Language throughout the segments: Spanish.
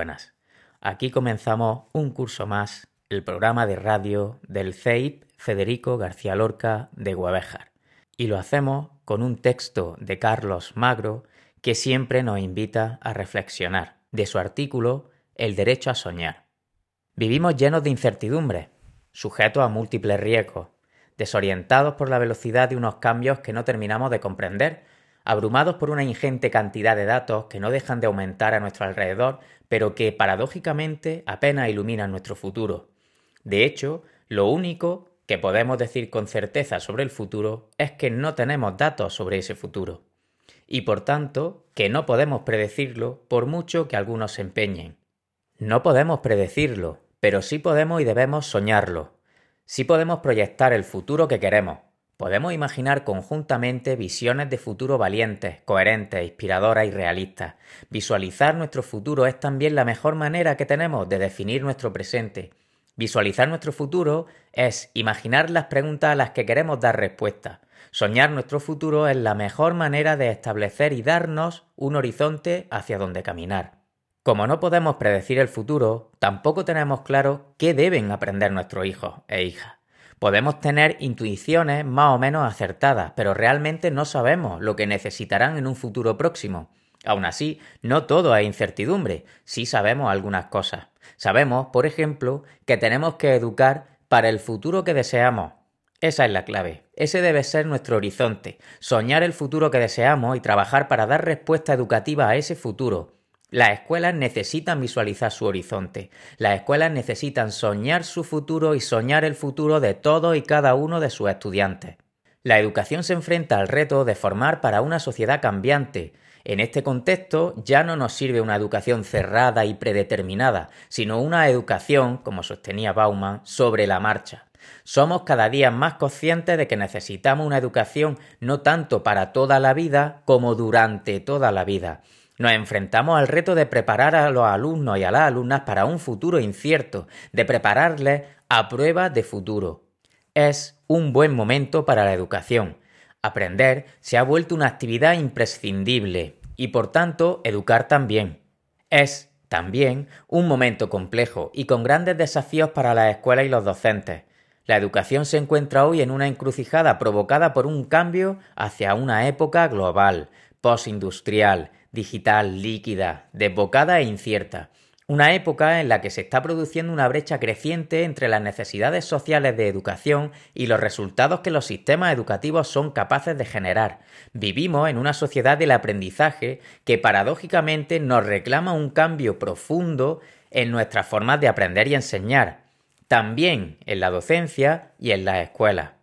buenas. Aquí comenzamos un curso más, el programa de radio del CEIP Federico García Lorca de Guabejar. Y lo hacemos con un texto de Carlos Magro que siempre nos invita a reflexionar, de su artículo El derecho a soñar. Vivimos llenos de incertidumbre, sujetos a múltiples riesgos, desorientados por la velocidad de unos cambios que no terminamos de comprender abrumados por una ingente cantidad de datos que no dejan de aumentar a nuestro alrededor, pero que paradójicamente apenas iluminan nuestro futuro. De hecho, lo único que podemos decir con certeza sobre el futuro es que no tenemos datos sobre ese futuro. Y por tanto, que no podemos predecirlo por mucho que algunos se empeñen. No podemos predecirlo, pero sí podemos y debemos soñarlo. Sí podemos proyectar el futuro que queremos, Podemos imaginar conjuntamente visiones de futuro valientes, coherentes, inspiradoras y realistas. Visualizar nuestro futuro es también la mejor manera que tenemos de definir nuestro presente. Visualizar nuestro futuro es imaginar las preguntas a las que queremos dar respuesta. Soñar nuestro futuro es la mejor manera de establecer y darnos un horizonte hacia donde caminar. Como no podemos predecir el futuro, tampoco tenemos claro qué deben aprender nuestros hijos e hijas. Podemos tener intuiciones más o menos acertadas, pero realmente no sabemos lo que necesitarán en un futuro próximo. Aún así, no todo es incertidumbre, sí sabemos algunas cosas. Sabemos, por ejemplo, que tenemos que educar para el futuro que deseamos. Esa es la clave. Ese debe ser nuestro horizonte. Soñar el futuro que deseamos y trabajar para dar respuesta educativa a ese futuro. Las escuelas necesitan visualizar su horizonte. Las escuelas necesitan soñar su futuro y soñar el futuro de todos y cada uno de sus estudiantes. La educación se enfrenta al reto de formar para una sociedad cambiante. En este contexto ya no nos sirve una educación cerrada y predeterminada, sino una educación, como sostenía Bauman, sobre la marcha. Somos cada día más conscientes de que necesitamos una educación no tanto para toda la vida como durante toda la vida nos enfrentamos al reto de preparar a los alumnos y a las alumnas para un futuro incierto, de prepararles a pruebas de futuro. Es un buen momento para la educación. Aprender se ha vuelto una actividad imprescindible y por tanto educar también. Es también un momento complejo y con grandes desafíos para las escuelas y los docentes. La educación se encuentra hoy en una encrucijada provocada por un cambio hacia una época global, postindustrial, digital, líquida, desbocada e incierta. Una época en la que se está produciendo una brecha creciente entre las necesidades sociales de educación y los resultados que los sistemas educativos son capaces de generar. Vivimos en una sociedad del aprendizaje que paradójicamente nos reclama un cambio profundo en nuestras formas de aprender y enseñar, también en la docencia y en las escuelas.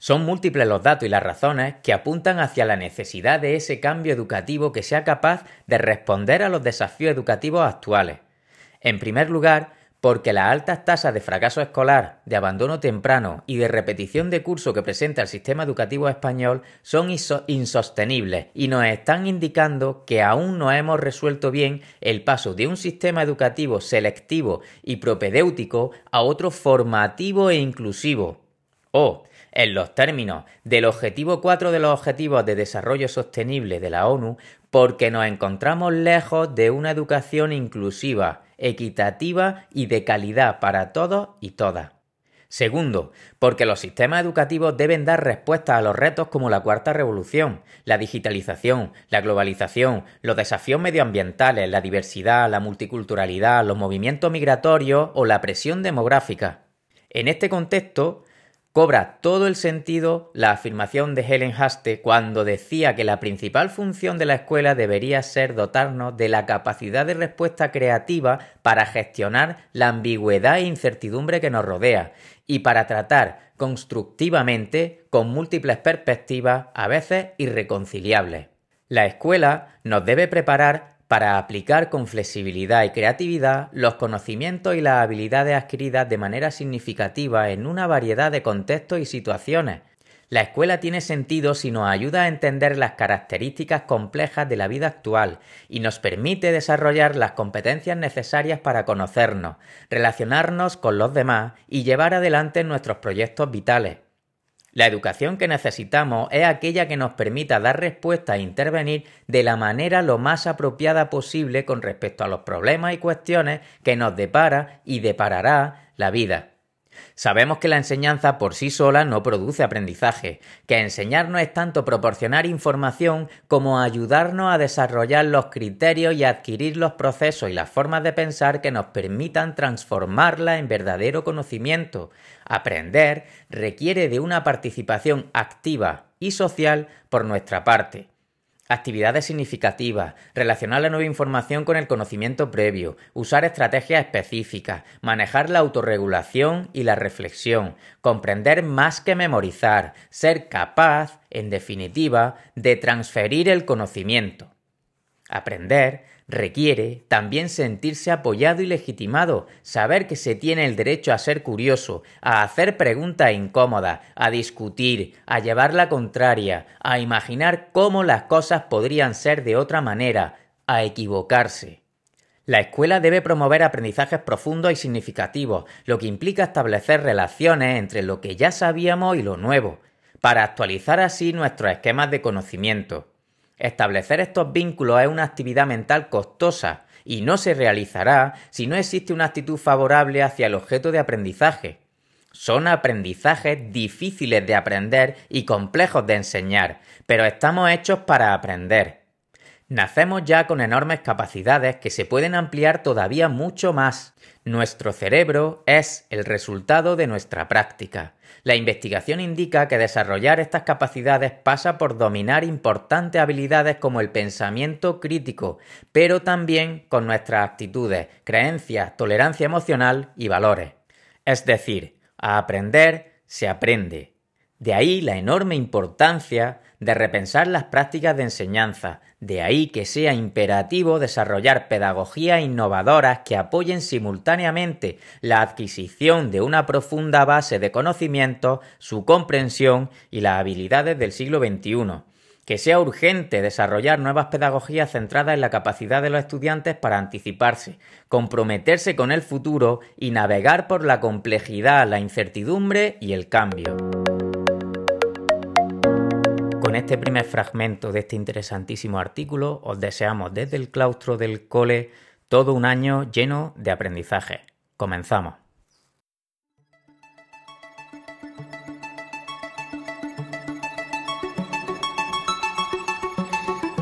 Son múltiples los datos y las razones que apuntan hacia la necesidad de ese cambio educativo que sea capaz de responder a los desafíos educativos actuales. En primer lugar, porque las altas tasas de fracaso escolar, de abandono temprano y de repetición de curso que presenta el sistema educativo español son insostenibles y nos están indicando que aún no hemos resuelto bien el paso de un sistema educativo selectivo y propedéutico a otro formativo e inclusivo. O, en los términos del objetivo 4 de los Objetivos de Desarrollo Sostenible de la ONU porque nos encontramos lejos de una educación inclusiva, equitativa y de calidad para todos y todas. Segundo, porque los sistemas educativos deben dar respuesta a los retos como la cuarta revolución, la digitalización, la globalización, los desafíos medioambientales, la diversidad, la multiculturalidad, los movimientos migratorios o la presión demográfica. En este contexto, Cobra todo el sentido la afirmación de Helen Haste cuando decía que la principal función de la escuela debería ser dotarnos de la capacidad de respuesta creativa para gestionar la ambigüedad e incertidumbre que nos rodea y para tratar constructivamente con múltiples perspectivas, a veces irreconciliables. La escuela nos debe preparar para aplicar con flexibilidad y creatividad los conocimientos y las habilidades adquiridas de manera significativa en una variedad de contextos y situaciones. La escuela tiene sentido si nos ayuda a entender las características complejas de la vida actual y nos permite desarrollar las competencias necesarias para conocernos, relacionarnos con los demás y llevar adelante nuestros proyectos vitales. La educación que necesitamos es aquella que nos permita dar respuesta e intervenir de la manera lo más apropiada posible con respecto a los problemas y cuestiones que nos depara y deparará la vida. Sabemos que la enseñanza por sí sola no produce aprendizaje, que enseñar no es tanto proporcionar información como ayudarnos a desarrollar los criterios y adquirir los procesos y las formas de pensar que nos permitan transformarla en verdadero conocimiento. Aprender requiere de una participación activa y social por nuestra parte. Actividades significativas, relacionar la nueva información con el conocimiento previo, usar estrategias específicas, manejar la autorregulación y la reflexión, comprender más que memorizar, ser capaz, en definitiva, de transferir el conocimiento. Aprender requiere también sentirse apoyado y legitimado, saber que se tiene el derecho a ser curioso, a hacer preguntas incómodas, a discutir, a llevar la contraria, a imaginar cómo las cosas podrían ser de otra manera, a equivocarse. La escuela debe promover aprendizajes profundos y significativos, lo que implica establecer relaciones entre lo que ya sabíamos y lo nuevo, para actualizar así nuestros esquemas de conocimiento. Establecer estos vínculos es una actividad mental costosa y no se realizará si no existe una actitud favorable hacia el objeto de aprendizaje. Son aprendizajes difíciles de aprender y complejos de enseñar, pero estamos hechos para aprender. Nacemos ya con enormes capacidades que se pueden ampliar todavía mucho más. Nuestro cerebro es el resultado de nuestra práctica. La investigación indica que desarrollar estas capacidades pasa por dominar importantes habilidades como el pensamiento crítico, pero también con nuestras actitudes, creencias, tolerancia emocional y valores. Es decir, a aprender se aprende. De ahí la enorme importancia de repensar las prácticas de enseñanza, de ahí que sea imperativo desarrollar pedagogías innovadoras que apoyen simultáneamente la adquisición de una profunda base de conocimientos, su comprensión y las habilidades del siglo XXI. Que sea urgente desarrollar nuevas pedagogías centradas en la capacidad de los estudiantes para anticiparse, comprometerse con el futuro y navegar por la complejidad, la incertidumbre y el cambio con este primer fragmento de este interesantísimo artículo os deseamos desde el claustro del cole todo un año lleno de aprendizaje. Comenzamos.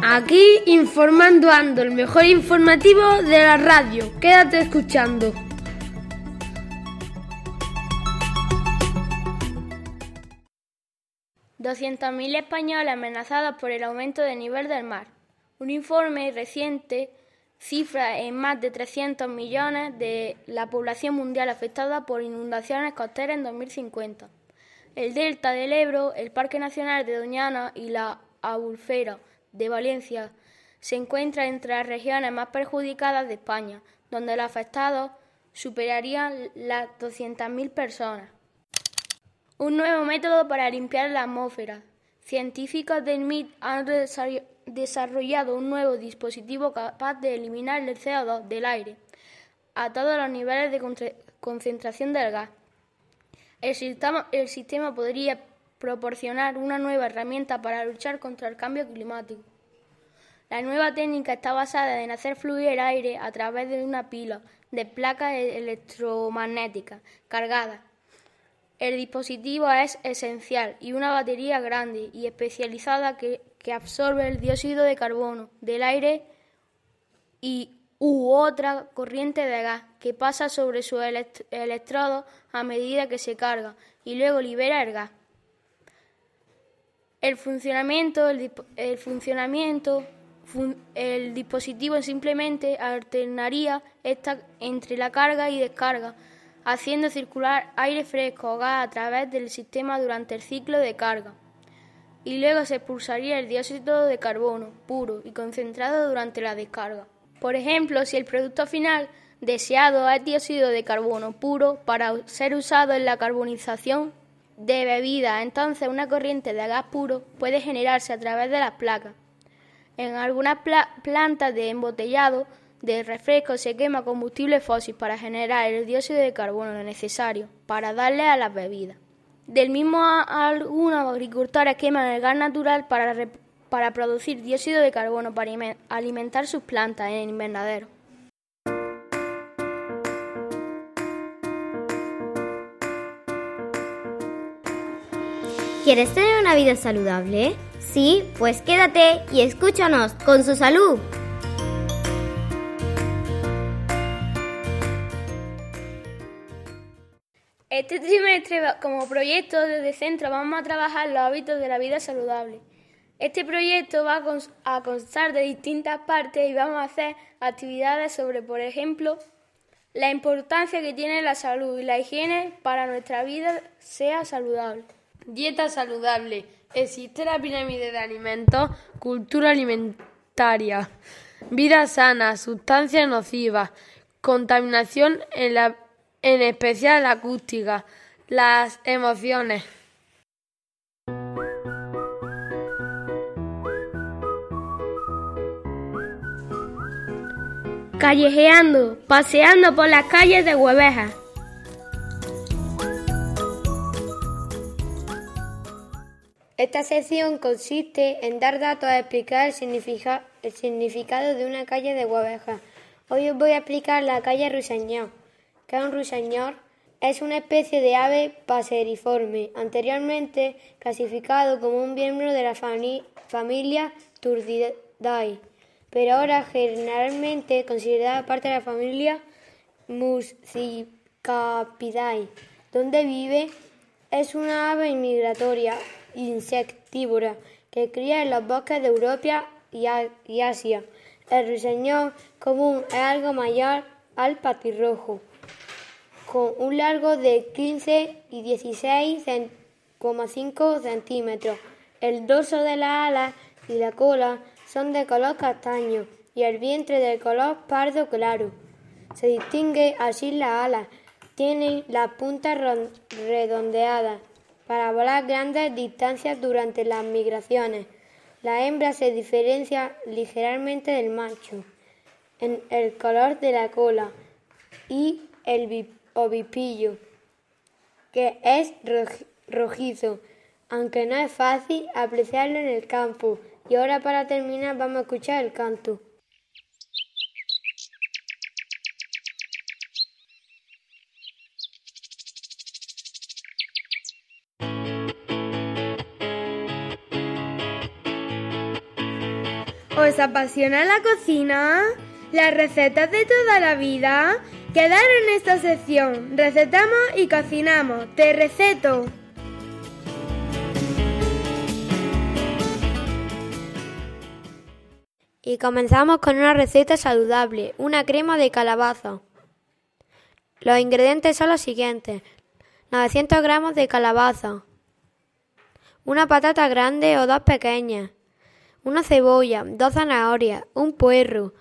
Aquí informando ando, el mejor informativo de la radio. Quédate escuchando. 200.000 españoles amenazados por el aumento del nivel del mar. Un informe reciente cifra en más de 300 millones de la población mundial afectada por inundaciones costeras en 2050. El delta del Ebro, el Parque Nacional de Doñana y la Albufera de Valencia se encuentran entre las regiones más perjudicadas de España, donde los afectados superarían las 200.000 personas. Un nuevo método para limpiar la atmósfera. Científicos del MIT han desarrollado un nuevo dispositivo capaz de eliminar el CO2 del aire a todos los niveles de concentración del gas. El sistema, el sistema podría proporcionar una nueva herramienta para luchar contra el cambio climático. La nueva técnica está basada en hacer fluir el aire a través de una pila de placas electromagnéticas cargadas el dispositivo es esencial y una batería grande y especializada que, absorbe el dióxido de carbono del aire y u otra corriente de gas que pasa sobre su electrodo a medida que se carga y luego libera el gas. El funcionamiento, el, funcionamiento, el dispositivo simplemente alternaría esta entre la carga y descarga haciendo circular aire fresco o gas a través del sistema durante el ciclo de carga. Y luego se expulsaría el dióxido de carbono puro y concentrado durante la descarga. Por ejemplo, si el producto final deseado es dióxido de carbono puro para ser usado en la carbonización de bebidas, entonces una corriente de gas puro puede generarse a través de las placas. En algunas plantas de embotellado de refresco se quema combustible fósil para generar el dióxido de carbono necesario para darle a las bebidas. Del mismo, algunos agricultores queman el gas natural para, para producir dióxido de carbono para alimentar sus plantas en el invernadero. ¿Quieres tener una vida saludable? Sí, pues quédate y escúchanos con su salud. Este trimestre, como proyecto desde centro, vamos a trabajar los hábitos de la vida saludable. Este proyecto va a constar de distintas partes y vamos a hacer actividades sobre, por ejemplo, la importancia que tiene la salud y la higiene para nuestra vida sea saludable. Dieta saludable. Existe la pirámide de alimentos, cultura alimentaria, vida sana, sustancias nocivas, contaminación en, la, en especial la acústica, las emociones. Callejeando, paseando por las calles de Hueveja. Esta sección consiste en dar datos a explicar el, significado de una calle de Guaveja. Hoy os voy a explicar la calle ruiseñor. Que un ruiseñor es una especie de ave paseriforme, anteriormente clasificado como un miembro de la familia Turdidae, pero ahora generalmente considerada parte de la familia Muscicapidae, donde vive es una ave migratoria insectívora que cría en los bosques de Europa y Asia. El ruiseñor común es algo mayor al patirrojo, con un largo de 15 y 16,5 centímetros. El dorso de las alas y la cola son de color castaño y el vientre de color pardo claro. Se distingue así las alas. Tienen las puntas redondeadas para volar grandes distancias durante las migraciones. La hembra se diferencia ligeramente del macho en el color de la cola y el ovipillo, que es rojizo, aunque no es fácil apreciarlo en el campo. Y ahora para terminar vamos a escuchar el canto. ¿Os apasiona la cocina? Las recetas de toda la vida quedaron en esta sección. Recetamos y cocinamos. Te receto. Y comenzamos con una receta saludable, una crema de calabaza. Los ingredientes son los siguientes. 900 gramos de calabaza, una patata grande o dos pequeñas, una cebolla, dos zanahorias, un puerro,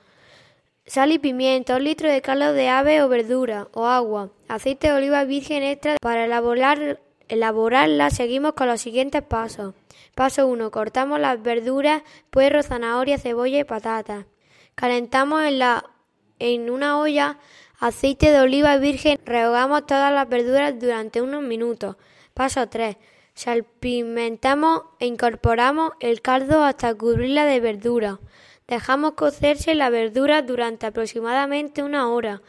sal y pimienta, un litro de caldo de ave o verdura o agua, aceite de oliva virgen extra. Para elaborar, elaborarla seguimos con los siguientes pasos. Paso 1. Cortamos las verduras, puerro, zanahoria, cebolla y patata. Calentamos en, la, en una olla aceite de oliva virgen. Rehogamos todas las verduras durante unos minutos. Paso 3. Salpimentamos e incorporamos el caldo hasta cubrirla de verdura. Dejamos cocerse la verdura durante aproximadamente una hora.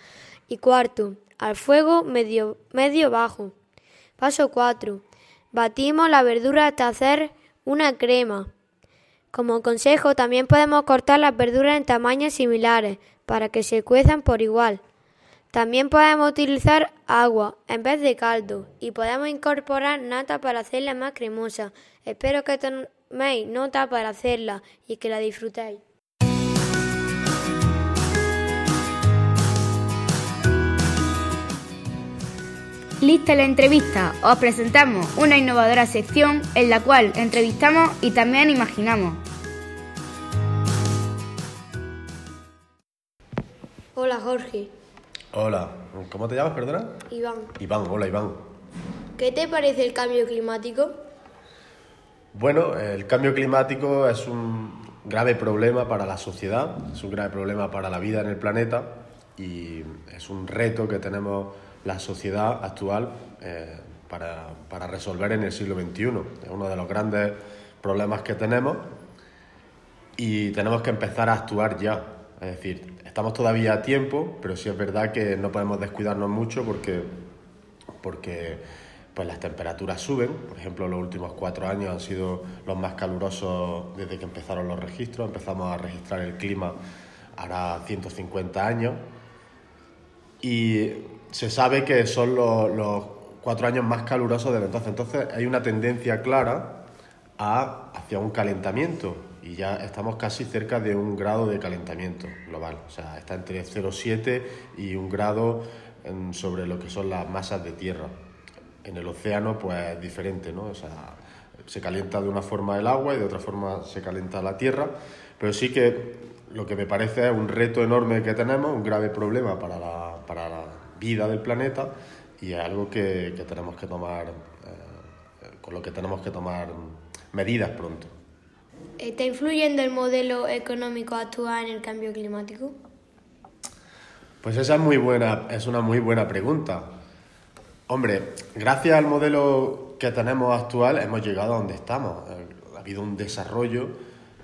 Y cuarto, al fuego medio, medio bajo. Paso 4. Batimos la verdura hasta hacer una crema. Como consejo, también podemos cortar las verduras en tamaños similares para que se cuezan por igual. También podemos utilizar agua en vez de caldo y podemos incorporar nata para hacerla más cremosa. Espero que toméis nota para hacerla y que la disfrutéis. Lista la entrevista. Os presentamos una innovadora sección en la cual entrevistamos y también imaginamos. Hola Jorge. Hola, ¿cómo te llamas, perdona? Iván. Iván, hola Iván. ¿Qué te parece el cambio climático? Bueno, el cambio climático es un grave problema para la sociedad, es un grave problema para la vida en el planeta y es un reto que tenemos la sociedad actual eh, para, resolver en el siglo XXI. Es uno de los grandes problemas que tenemos y tenemos que empezar a actuar ya. Es decir, estamos todavía a tiempo, pero sí es verdad que no podemos descuidarnos mucho porque, porque pues las temperaturas suben. Por ejemplo, los últimos cuatro años han sido los más calurosos desde que empezaron los registros. Empezamos a registrar el clima hará 150 años. Y se sabe que son los, cuatro años más calurosos desde entonces. Entonces hay una tendencia clara a, hacia un calentamiento y ya estamos casi cerca de un grado de calentamiento global. O sea, está entre 0,7 y un grado sobre lo que son las masas de tierra. En el océano, pues es diferente, ¿no? O sea, se calienta de una forma el agua y de otra forma se calienta la tierra, pero sí que lo que me parece es un reto enorme que tenemos, un grave problema para la, para la vida del planeta y es algo que, que tenemos que tomar, eh, con lo que tenemos que tomar medidas pronto. ¿Está influyendo el modelo económico actual en el cambio climático? Pues esa es muy buena, es una muy buena pregunta. Hombre, gracias al modelo que tenemos actual hemos llegado a donde estamos. Ha habido un desarrollo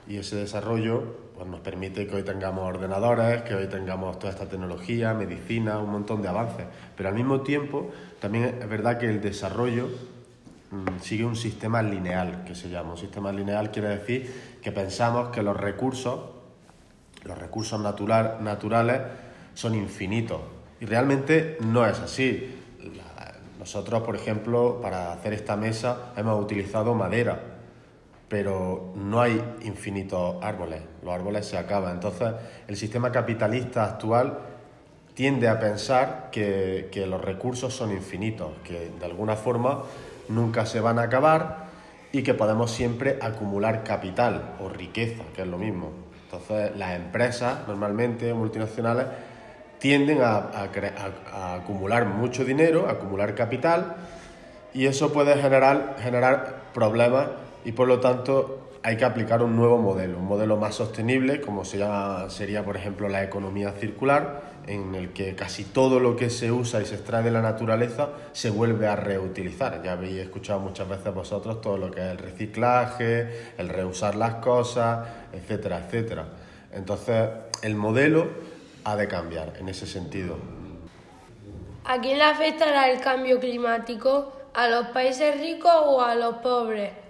y ese desarrollo pues, nos permite que hoy tengamos ordenadores, que hoy tengamos toda esta tecnología, medicina, un montón de avances. Pero al mismo tiempo también es verdad que el desarrollo mm, sigue un sistema lineal, que se llama. Un sistema lineal quiere decir que pensamos que los recursos, los recursos naturales, son infinitos. Y realmente no es así. Nosotros, por ejemplo, para hacer esta mesa hemos utilizado madera, pero no hay infinitos árboles, los árboles se acaban. Entonces, el sistema capitalista actual tiende a pensar que, los recursos son infinitos, que de alguna forma nunca se van a acabar y que podemos siempre acumular capital o riqueza, que es lo mismo. Entonces, las empresas, normalmente multinacionales, tienden a, acumular mucho dinero, acumular capital, y eso puede generar, generar problemas y por lo tanto hay que aplicar un nuevo modelo, un modelo más sostenible, como se llama, sería por ejemplo la economía circular, en el que casi todo lo que se usa y se extrae de la naturaleza se vuelve a reutilizar. Ya habéis escuchado muchas veces vosotros todo lo que es el reciclaje, el reusar las cosas, etcétera, etcétera. Entonces, el modelo ha de cambiar en ese sentido. ¿A quién le afectará el cambio climático? ¿A los países ricos o a los pobres?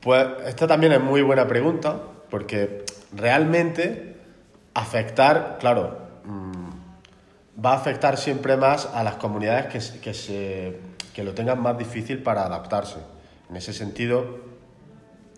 Pues esta también es muy buena pregunta, porque realmente afectar, claro, mm, va a afectar siempre más a las comunidades que, que, se, que lo tengan más difícil para adaptarse. En ese sentido,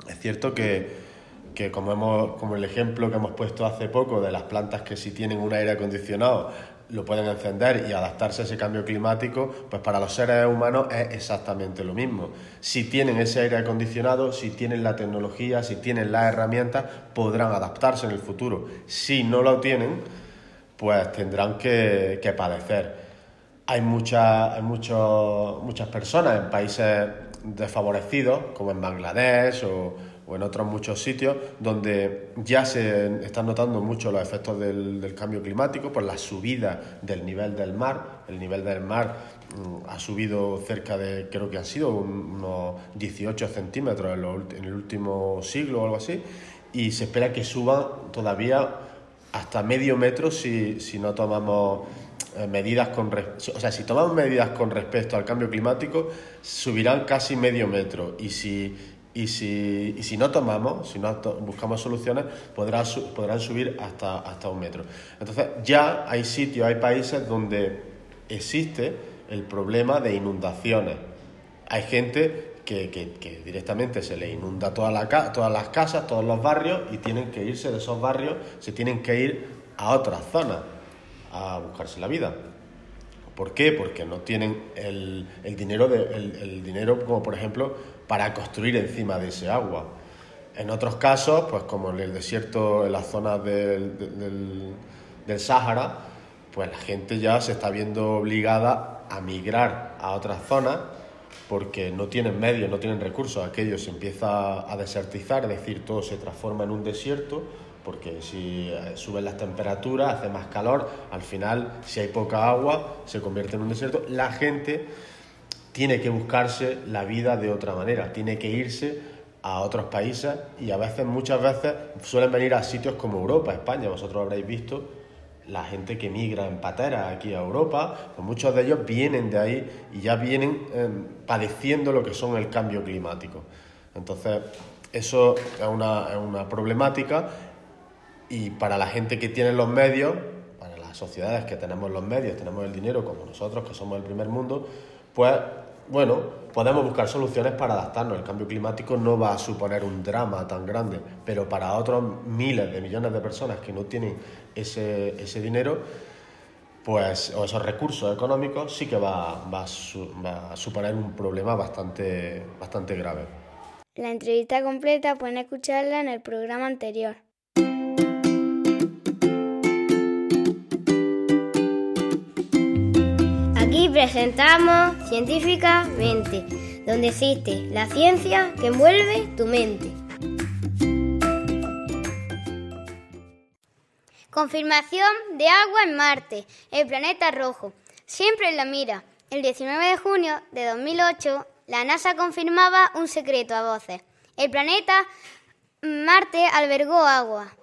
es cierto que que como, hemos, como el ejemplo que hemos puesto hace poco de las plantas que si tienen un aire acondicionado lo pueden encender y adaptarse a ese cambio climático, pues para los seres humanos es exactamente lo mismo. Si tienen ese aire acondicionado, si tienen la tecnología, si tienen las herramientas, podrán adaptarse en el futuro. Si no lo tienen, pues tendrán que, que padecer. Hay, muchas hay muchas personas en países desfavorecidos, como en Bangladesh o, o en otros muchos sitios donde ya se están notando mucho los efectos del, cambio climático por la subida del nivel del mar. El nivel del mar mm, ha subido cerca de, creo que han sido unos 18 centímetros en, el último siglo o algo así, y se espera que suba todavía hasta medio metro si, si no tomamos eh, medidas con o sea si tomamos medidas con respecto al cambio climático subirán casi medio metro y si y si, y si no tomamos, si no buscamos soluciones, podrán, podrán subir hasta, hasta un metro. Entonces, ya hay sitios, hay países donde existe el problema de inundaciones. Hay gente que, que, directamente se le inunda toda la, todas las casas, todos los barrios, y tienen que irse de esos barrios, se tienen que ir a otras zonas a buscarse la vida. ¿Por qué? Porque no tienen el, el dinero, de, el dinero como por ejemplo para construir encima de ese agua. En otros casos, pues como en el desierto, en las zonas del, del, Sáhara, pues la gente ya se está viendo obligada a migrar a otras zonas porque no tienen medios, no tienen recursos. Aquello se empieza a desertizar, es decir, todo se transforma en un desierto, porque si eh, suben las temperaturas, hace más calor, al final, si hay poca agua, se convierte en un desierto. La gente tiene que buscarse la vida de otra manera, tiene que irse a otros países y a veces, muchas veces, suelen venir a sitios como Europa, España. Vosotros habréis visto la gente que migra en patera aquí a Europa, pues muchos de ellos vienen de ahí y ya vienen em, padeciendo lo que son el cambio climático. Entonces, eso es una, es una problemática y para la gente que tiene los medios, para las sociedades que tenemos los medios, tenemos el dinero como nosotros, que somos el primer mundo, pues bueno, podemos buscar soluciones para adaptarnos. El cambio climático no va a suponer un drama tan grande, pero para otros miles de millones de personas que no tienen ese, ese dinero, pues, o esos recursos económicos, sí que va, va, a, suponer un problema bastante, bastante grave. La entrevista completa pueden escucharla en el programa anterior. Presentamos Científicamente, donde existe la ciencia que envuelve tu mente. Confirmación de agua en Marte, el planeta rojo. Siempre en la mira. El 19 de junio de 2008, la NASA confirmaba un secreto a voces. El planeta Marte albergó agua.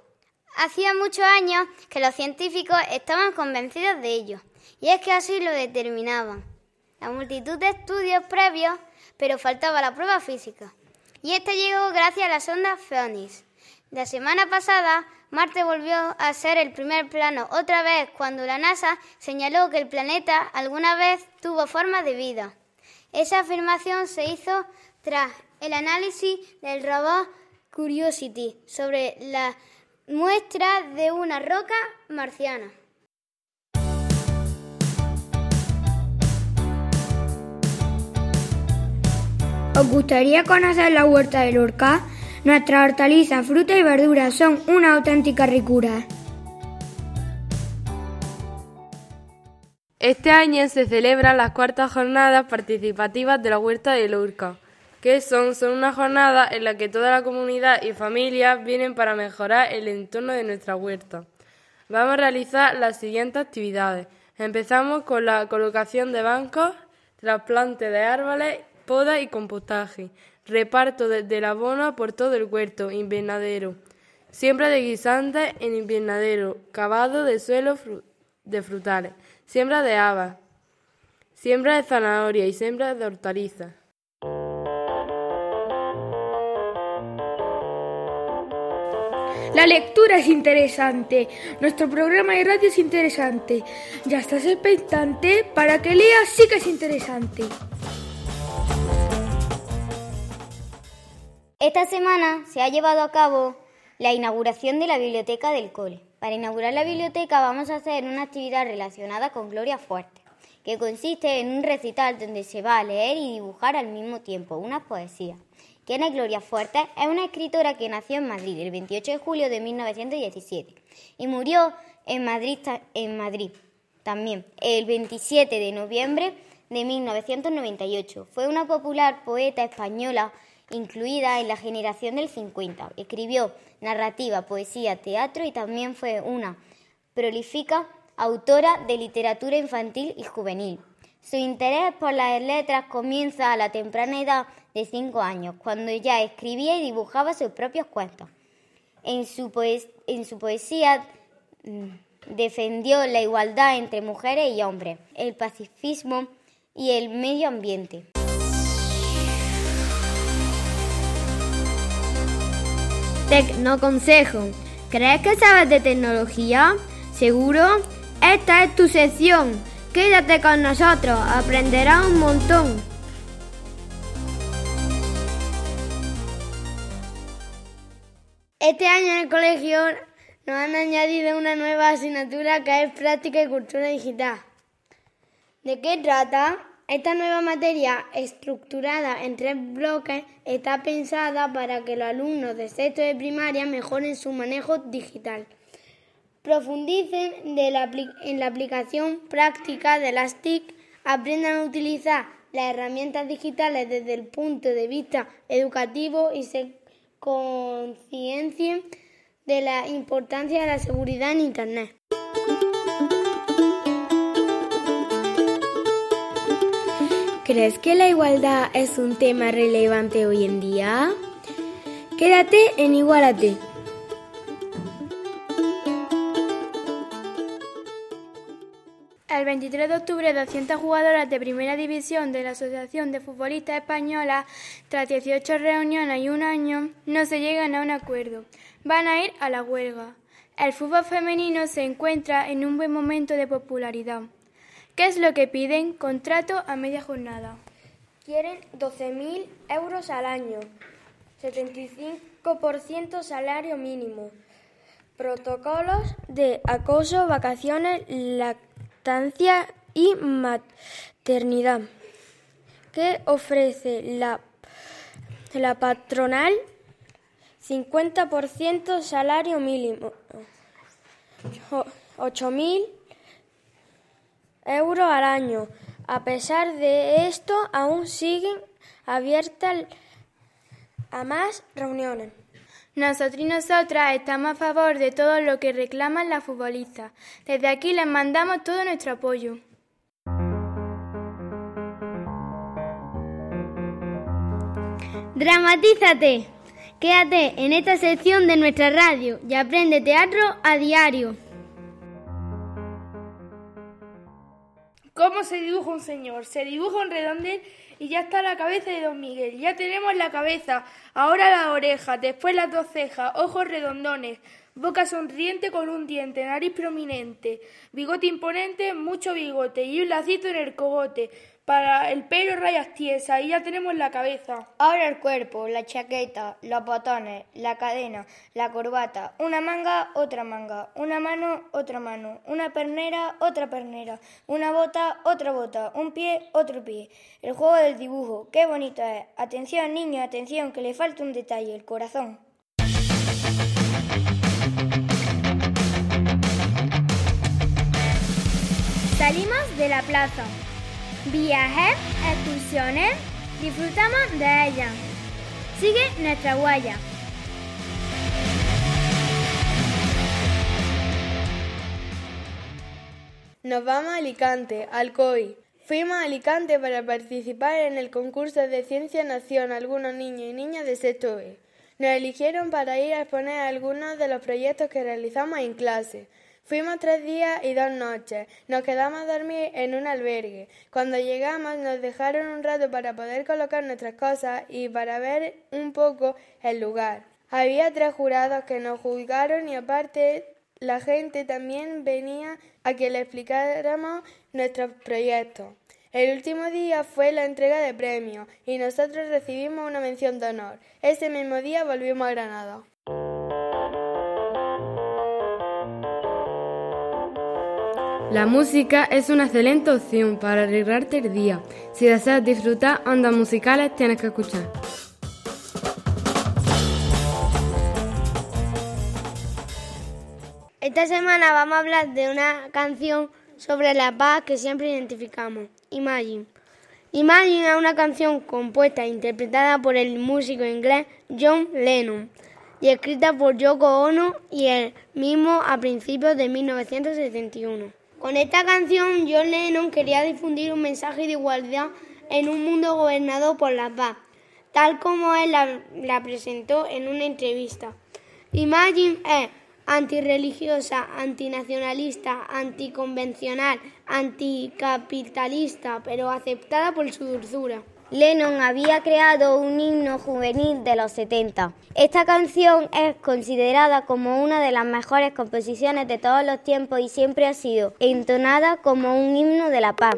Hacía muchos años que los científicos estaban convencidos de ello. Y es que así lo determinaban. La multitud de estudios previos, pero faltaba la prueba física. Y esta llegó gracias a la sonda Phoenix. La semana pasada, Marte volvió a ser el primer plano otra vez cuando la NASA señaló que el planeta alguna vez tuvo forma de vida. Esa afirmación se hizo tras el análisis del robot Curiosity sobre la muestra de una roca marciana. ¿Os gustaría conocer la huerta de Lorca? Nuestras hortalizas, frutas y verduras son una auténtica ricura. Este año se celebran las cuartas jornadas participativas de la Huerta de Lorca. ¿Qué son? Son una jornada en la que toda la comunidad y familias vienen para mejorar el entorno de nuestra huerta. Vamos a realizar las siguientes actividades. Empezamos con la colocación de bancos, trasplante de árboles poda y compostaje, reparto del abono por todo el huerto, invernadero, siembra de guisantes en invernadero, cavado de suelo de frutales, siembra de habas, siembra de zanahoria y siembra de hortalizas. La lectura es interesante. Nuestro programa de radio es interesante. Ya estás expectante para que leas, sí que es interesante. Esta semana se ha llevado a cabo la inauguración de la biblioteca del cole. Para inaugurar la biblioteca vamos a hacer una actividad relacionada con Gloria Fuerte, que consiste en un recital donde se va a leer y dibujar al mismo tiempo una poesía. ¿Quién es Gloria Fuerte? Es una escritora que nació en Madrid el 28 de julio de 1917 y murió en Madrid también el 27 de noviembre de 1998. Fue una popular poeta española incluida en la generación del 50. Escribió narrativa, poesía, teatro y también fue una prolífica autora de literatura infantil y juvenil. Su interés por las letras comienza a la temprana edad de cinco años, cuando ya escribía y dibujaba sus propios cuentos. En su, en su poesía mm, defendió la igualdad entre mujeres y hombres, el pacifismo y el medio ambiente. Tecnoconsejo. ¿Crees que sabes de tecnología? ¿Seguro? Esta es tu sección. Quédate con nosotros, aprenderás un montón. Este año en el colegio nos han añadido una nueva asignatura que es práctica y cultura digital. ¿De qué trata? Esta nueva materia, estructurada en tres bloques, está pensada para que los alumnos de sexto de primaria mejoren su manejo digital, profundicen en la aplicación práctica de las TIC, aprendan a utilizar las herramientas digitales desde el punto de vista educativo y se conciencien de la importancia de la seguridad en Internet. ¿Crees que la igualdad es un tema relevante hoy en día? Quédate en Igualate. El 23 de octubre, 200 jugadoras de primera división de la Asociación de Futbolistas Española, tras 18 reuniones y un año, no se llegan a un acuerdo. Van a ir a la huelga. El fútbol femenino se encuentra en un buen momento de popularidad. ¿Qué es lo que piden? Contrato a media jornada. Quieren 12.000 euros al año, 75% salario mínimo, protocolos de acoso, vacaciones, lactancia y maternidad. ¿Qué ofrece la, la patronal? 50% salario mínimo, 8.000 euros al año. A pesar de esto, aún siguen abiertas a más reuniones. Nosotros y nosotras estamos a favor de todo lo que reclaman las futbolistas. Desde aquí les mandamos todo nuestro apoyo. Dramatízate. Quédate en esta sección de nuestra radio y aprende teatro a diario. ¿Cómo se dibuja un señor? Se dibuja un redondel y ya está la cabeza de Don Miguel. Ya tenemos la cabeza, ahora la oreja, después las dos cejas, ojos redondones, boca sonriente con un diente, nariz prominente, bigote imponente, mucho bigote y un lacito en el cogote. Para el pelo rayas tiesas y ya tenemos la cabeza. Ahora el cuerpo, la chaqueta, los botones, la cadena, la corbata, una manga, otra manga, una mano, otra mano, una pernera, otra pernera, una bota, otra bota, un pie, otro pie. El juego del dibujo, qué bonito es. Atención niño, atención, que le falta un detalle, el corazón. De la plaza. Viajes, excursiones, disfrutamos de ellas. Sigue nuestra huella. Nos vamos a Alicante, al COI. Fuimos a Alicante para participar en el concurso de Ciencia Nación algunos niños y niñas de sexto B. Nos eligieron para ir a exponer algunos de los proyectos que realizamos en clase. Fuimos tres días y dos noches. Nos quedamos a dormir en un albergue. Cuando llegamos nos dejaron un rato para poder colocar nuestras cosas y para ver un poco el lugar. Había tres jurados que nos juzgaron y aparte la gente también venía a que le explicáramos nuestros proyectos. El último día fue la entrega de premios y nosotros recibimos una mención de honor. Ese mismo día volvimos a Granada. La música es una excelente opción para arreglarte el día. Si deseas disfrutar ondas musicales, tienes que escuchar. Esta semana vamos a hablar de una canción sobre la paz que siempre identificamos, Imagine. Imagine es una canción compuesta e interpretada por el músico inglés John Lennon y escrita por Yoko Ono y él mismo a principios de 1971. Con esta canción, John Lennon quería difundir un mensaje de igualdad en un mundo gobernado por la paz, tal como él la, la presentó en una entrevista. Imagine es antirreligiosa, antinacionalista, anticonvencional, anticapitalista, pero aceptada por su dulzura. Lennon había creado un himno juvenil de los 70. Esta canción es considerada como una de las mejores composiciones de todos los tiempos y siempre ha sido entonada como un himno de la paz.